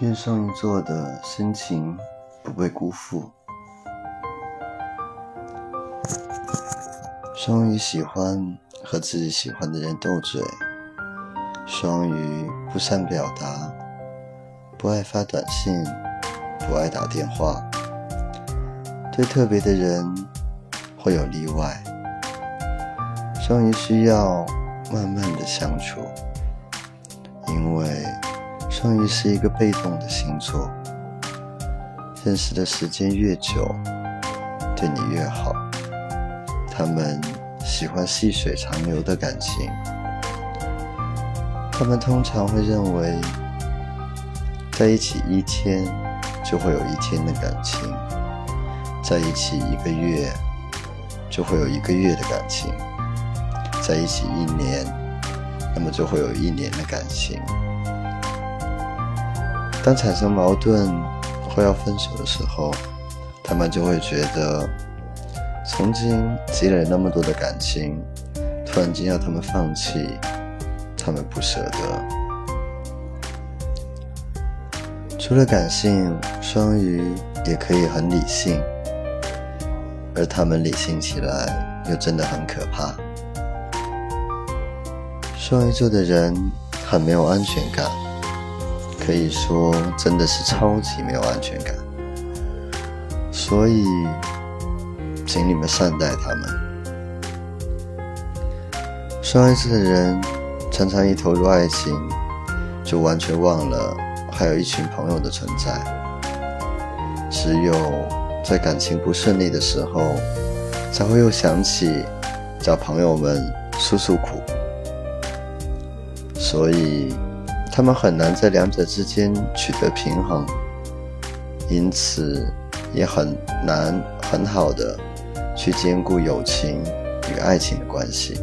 愿双鱼座的深情不被辜负。双鱼喜欢和自己喜欢的人斗嘴，双鱼不善表达，不爱发短信，不爱打电话。对特别的人会有例外。双鱼需要慢慢的相处，因为。双鱼是一个被动的星座，认识的时间越久，对你越好。他们喜欢细水长流的感情，他们通常会认为，在一起一天就会有一天的感情，在一起一个月就会有一个月的感情，在一起一年，那么就会有一年的感情。当产生矛盾或要分手的时候，他们就会觉得，曾经积累那么多的感情，突然间要他们放弃，他们不舍得。除了感性，双鱼也可以很理性，而他们理性起来又真的很可怕。双鱼座的人很没有安全感。可以说，真的是超级没有安全感，所以，请你们善待他们。双鱼座的人常常一投入爱情，就完全忘了还有一群朋友的存在，只有在感情不顺利的时候，才会又想起找朋友们诉诉苦，所以。他们很难在两者之间取得平衡，因此也很难很好的去兼顾友情与爱情的关系。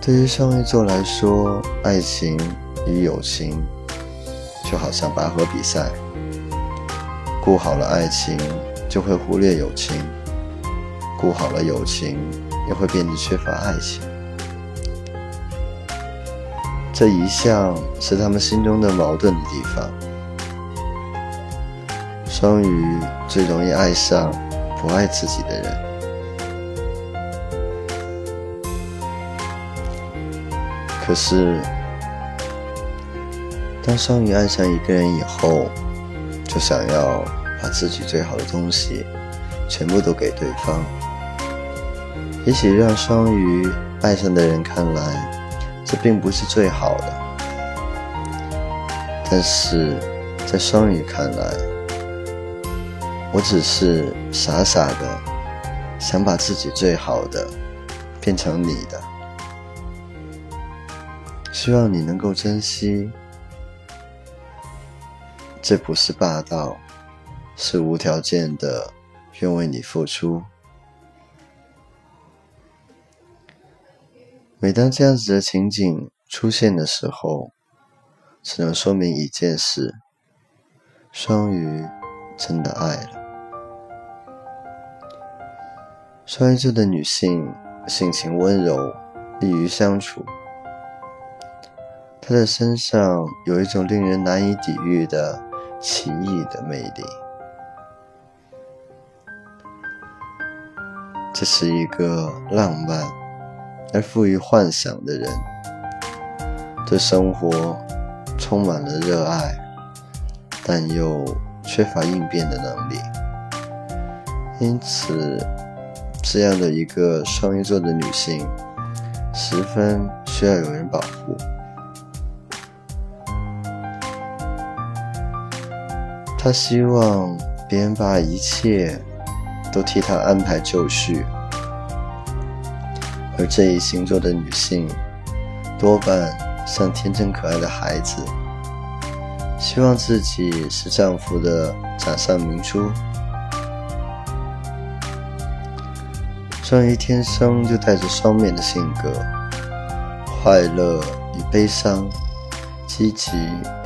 对于双鱼座来说，爱情与友情就好像拔河比赛，顾好了爱情就会忽略友情，顾好了友情也会变得缺乏爱情。这一向是他们心中的矛盾的地方。双鱼最容易爱上不爱自己的人，可是当双鱼爱上一个人以后，就想要把自己最好的东西全部都给对方。也许让双鱼爱上的人看来。这并不是最好的，但是在双鱼看来，我只是傻傻的想把自己最好的变成你的，希望你能够珍惜。这不是霸道，是无条件的愿为你付出。每当这样子的情景出现的时候，只能说明一件事：双鱼真的爱了。双鱼座的女性性情温柔，易于相处，她的身上有一种令人难以抵御的奇异的魅力。这是一个浪漫。而富于幻想的人，对生活充满了热爱，但又缺乏应变的能力。因此，这样的一个双鱼座的女性，十分需要有人保护。她希望别人把一切都替她安排就绪。而这一星座的女性，多半像天真可爱的孩子，希望自己是丈夫的掌上明珠。双鱼天生就带着双面的性格，快乐与悲伤，积极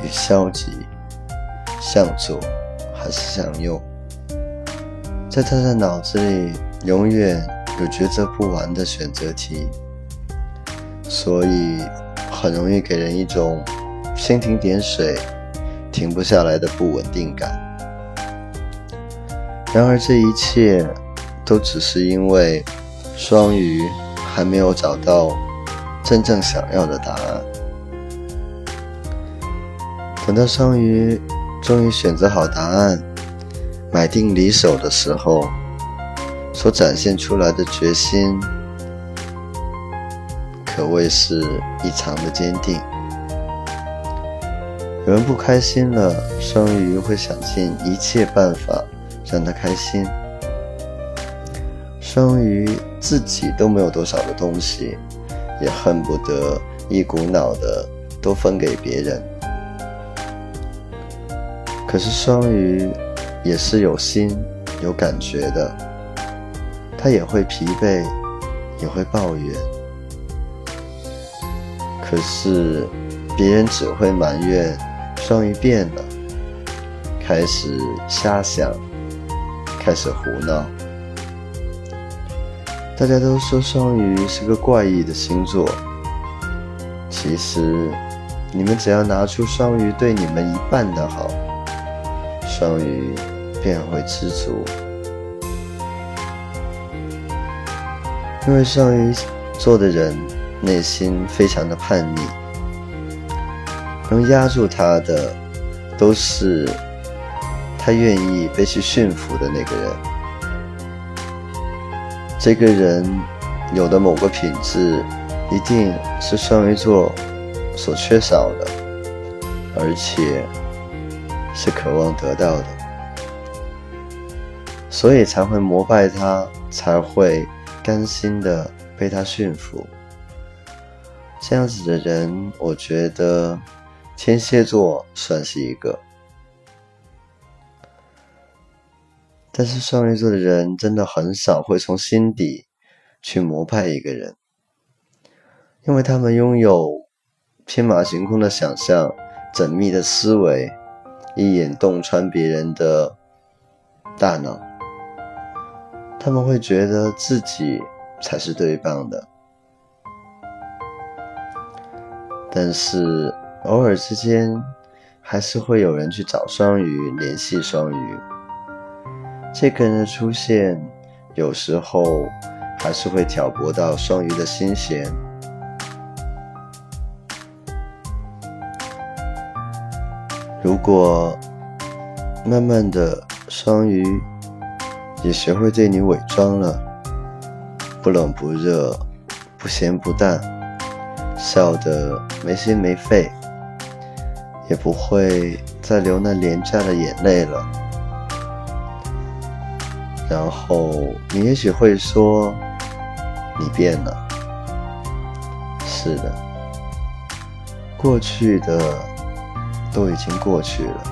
与消极，向左还是向右，在他的脑子里永远。有抉择不完的选择题，所以很容易给人一种蜻蜓点水、停不下来的不稳定感。然而，这一切都只是因为双鱼还没有找到真正想要的答案。等到双鱼终于选择好答案、买定离手的时候，所展现出来的决心，可谓是异常的坚定。有人不开心了，双鱼会想尽一切办法让他开心。双鱼自己都没有多少的东西，也恨不得一股脑的都分给别人。可是双鱼也是有心、有感觉的，他也会疲惫，也会抱怨。可是别人只会埋怨双鱼变了，开始瞎想，开始胡闹。大家都说双鱼是个怪异的星座，其实你们只要拿出双鱼对你们一半的好。双鱼便会知足，因为双鱼座的人内心非常的叛逆，能压住他的都是他愿意被去驯服的那个人。这个人有的某个品质，一定是双鱼座所缺少的，而且。是渴望得到的，所以才会膜拜他，才会甘心的被他驯服。这样子的人，我觉得天蝎座算是一个，但是双鱼座的人真的很少会从心底去膜拜一个人，因为他们拥有天马行空的想象、缜密的思维。一眼洞穿别人的大脑，他们会觉得自己才是最棒的。但是偶尔之间，还是会有人去找双鱼，联系双鱼。这个人的出现，有时候还是会挑拨到双鱼的心弦。如果慢慢的双鱼也学会对你伪装了，不冷不热，不咸不淡，笑得没心没肺，也不会再流那廉价的眼泪了。然后你也许会说，你变了。是的，过去的。都已经过去了。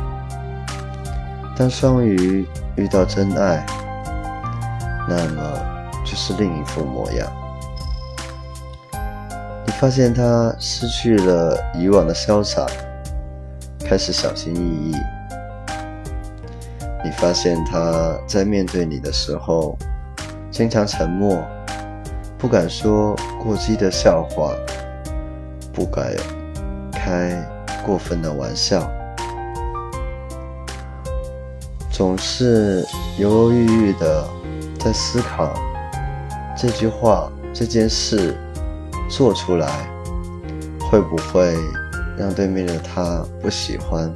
当双鱼遇到真爱，那么就是另一副模样。你发现他失去了以往的潇洒，开始小心翼翼。你发现他在面对你的时候，经常沉默，不敢说过激的笑话，不敢开。过分的玩笑，总是犹犹豫豫的在思考这句话、这件事做出来会不会让对面的他不喜欢。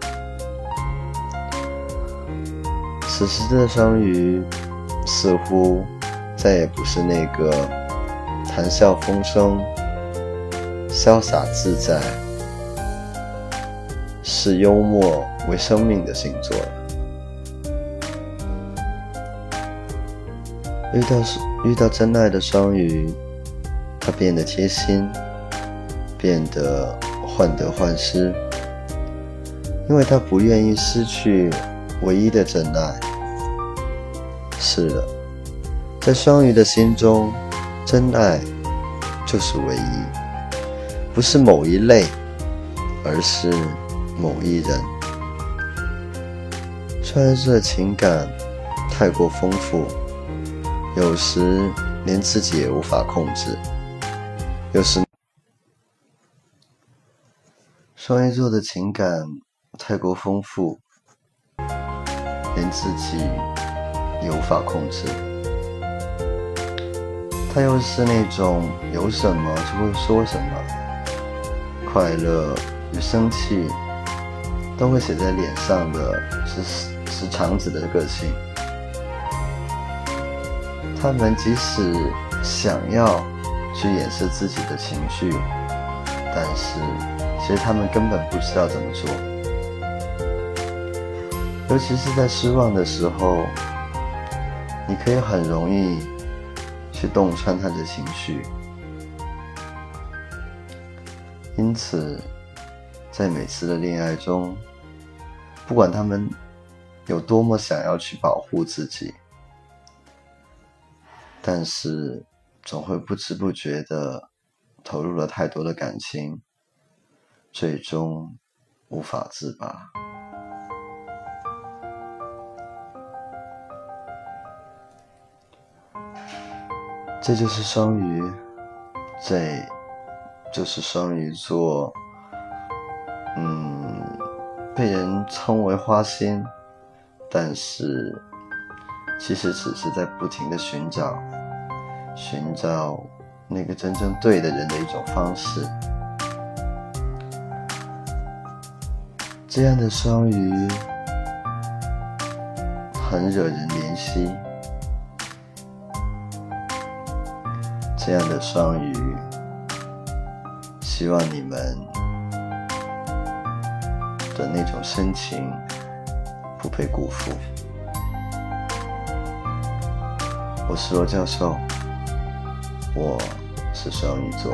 此时的双鱼似乎再也不是那个谈笑风生、潇洒自在。视幽默为生命的星座了。遇到遇到真爱的双鱼，他变得贴心，变得患得患失，因为他不愿意失去唯一的真爱。是的，在双鱼的心中，真爱就是唯一，不是某一类，而是。某一人，双鱼座的情感太过丰富，有时连自己也无法控制。有时，双鱼座的情感太过丰富，连自己也无法控制。他又是那种有什么就会说什么，快乐与生气都会写在脸上的，是是是长子的个性。他们即使想要去掩饰自己的情绪，但是其实他们根本不知道怎么做。尤其是在失望的时候，你可以很容易去洞穿他的情绪。因此，在每次的恋爱中，不管他们有多么想要去保护自己。但是，总会不知不觉的投入了太多的感情，最终无法自拔。这就是双鱼，这就是双鱼座。嗯，被人称为花心，但是。其实只是在不停的寻找，寻找那个真正对的人的一种方式。这样的双鱼很惹人怜惜，这样的双鱼，希望你们的那种深情不被辜负。我是罗教授，我是双鱼座。